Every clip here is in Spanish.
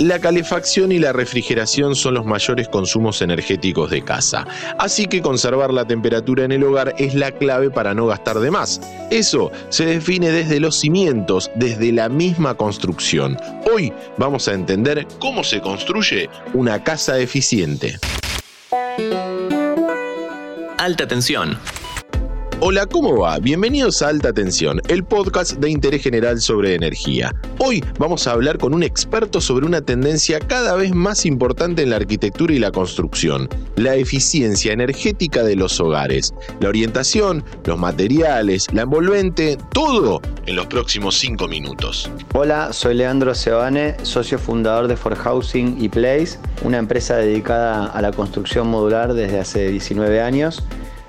La calefacción y la refrigeración son los mayores consumos energéticos de casa, así que conservar la temperatura en el hogar es la clave para no gastar de más. Eso se define desde los cimientos, desde la misma construcción. Hoy vamos a entender cómo se construye una casa eficiente. Alta tensión. Hola, ¿cómo va? Bienvenidos a Alta Tensión, el podcast de interés general sobre energía. Hoy vamos a hablar con un experto sobre una tendencia cada vez más importante en la arquitectura y la construcción, la eficiencia energética de los hogares, la orientación, los materiales, la envolvente, todo en los próximos cinco minutos. Hola, soy Leandro Sebane, socio fundador de For Housing y Place, una empresa dedicada a la construcción modular desde hace 19 años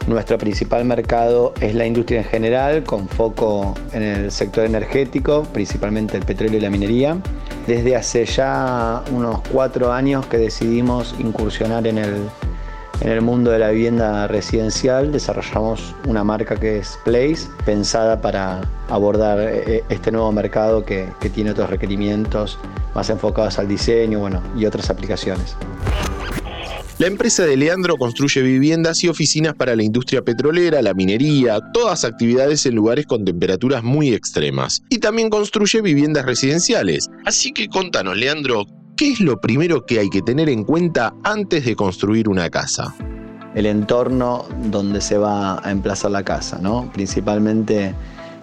nuestro principal mercado es la industria en general, con foco en el sector energético, principalmente el petróleo y la minería. Desde hace ya unos cuatro años que decidimos incursionar en el, en el mundo de la vivienda residencial, desarrollamos una marca que es Place, pensada para abordar eh, este nuevo mercado que, que tiene otros requerimientos más enfocados al diseño bueno, y otras aplicaciones. La empresa de Leandro construye viviendas y oficinas para la industria petrolera, la minería, todas actividades en lugares con temperaturas muy extremas. Y también construye viviendas residenciales. Así que contanos, Leandro, ¿qué es lo primero que hay que tener en cuenta antes de construir una casa? El entorno donde se va a emplazar la casa, ¿no? Principalmente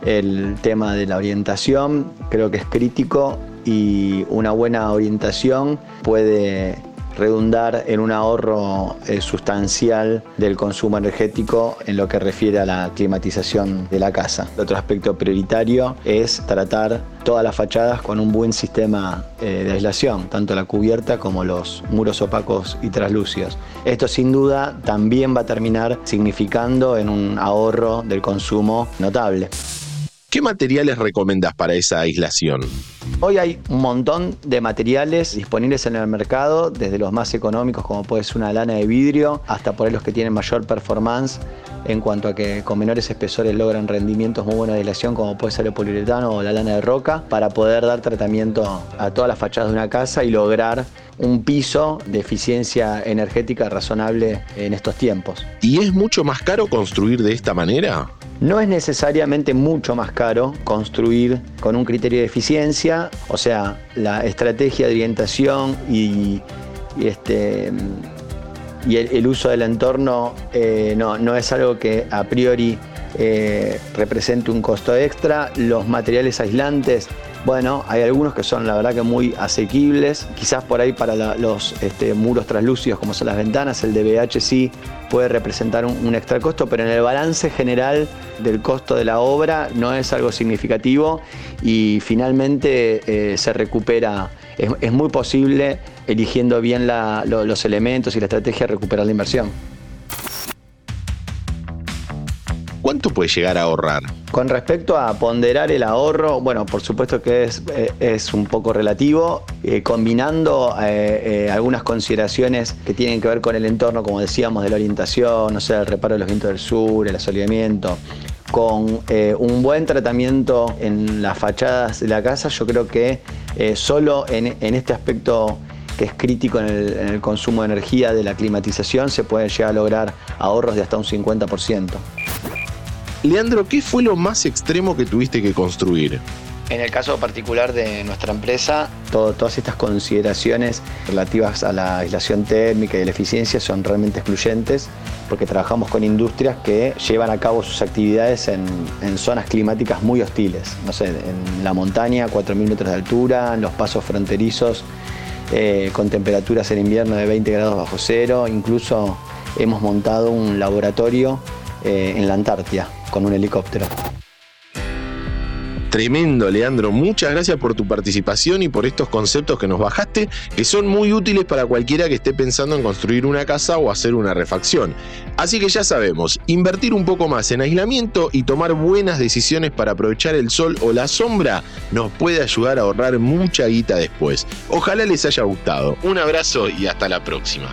el tema de la orientación, creo que es crítico y una buena orientación puede redundar en un ahorro eh, sustancial del consumo energético en lo que refiere a la climatización de la casa. Otro aspecto prioritario es tratar todas las fachadas con un buen sistema eh, de aislación, tanto la cubierta como los muros opacos y traslúcidos. Esto sin duda también va a terminar significando en un ahorro del consumo notable. ¿Qué materiales recomendas para esa aislación? Hoy hay un montón de materiales disponibles en el mercado, desde los más económicos como puede ser una lana de vidrio, hasta por ahí los que tienen mayor performance en cuanto a que con menores espesores logran rendimientos muy buenos de aislación como puede ser el poliuretano o la lana de roca, para poder dar tratamiento a todas las fachadas de una casa y lograr un piso de eficiencia energética razonable en estos tiempos. ¿Y es mucho más caro construir de esta manera? No es necesariamente mucho más caro construir con un criterio de eficiencia, o sea, la estrategia de orientación y, este, el, uso del entorno eh, no, no, es algo que a priori eh, represente un costo extra. Los materiales aislantes bueno, hay algunos que son la verdad que muy asequibles, quizás por ahí para los este, muros translúcidos como son las ventanas, el DBH sí puede representar un, extra costo, pero en el balance general del costo de la obra no es algo significativo y finalmente eh, se recupera. Es, muy posible, eligiendo bien los elementos y la estrategia, recuperar la inversión. ¿Cuánto puede llegar a ahorrar? Con respecto a ponderar el ahorro, bueno, por supuesto que es, eh, es un poco relativo, eh, combinando eh, algunas consideraciones que tienen que ver con el entorno, como decíamos, de la orientación, no sé, el reparo de los vientos del sur, el asoleamiento, con un buen tratamiento en las fachadas de la casa, yo creo que solo en, este aspecto que es crítico en el, en el, consumo de energía de la climatización, se puede llegar a lograr ahorros de hasta un 50%. Leandro, ¿qué fue lo más extremo que tuviste que construir? En el caso particular de nuestra empresa, todas estas consideraciones relativas a la aislación térmica y la eficiencia son realmente excluyentes porque trabajamos con industrias que llevan a cabo sus actividades en, zonas climáticas muy hostiles. No sé, en la montaña, 4.000 metros de altura, en los pasos fronterizos, eh, con temperaturas en invierno de 20 grados bajo cero. Incluso hemos montado un laboratorio eh, en la Antártida con un helicóptero. Tremendo, Leandro. Muchas gracias por tu participación y por estos conceptos que nos bajaste, que son muy útiles para cualquiera que esté pensando en construir una casa o hacer una refacción. Así que ya sabemos, invertir un poco más en aislamiento y tomar buenas decisiones para aprovechar el sol o la sombra nos puede ayudar a ahorrar mucha guita después. Ojalá les haya gustado. Un abrazo y hasta la próxima.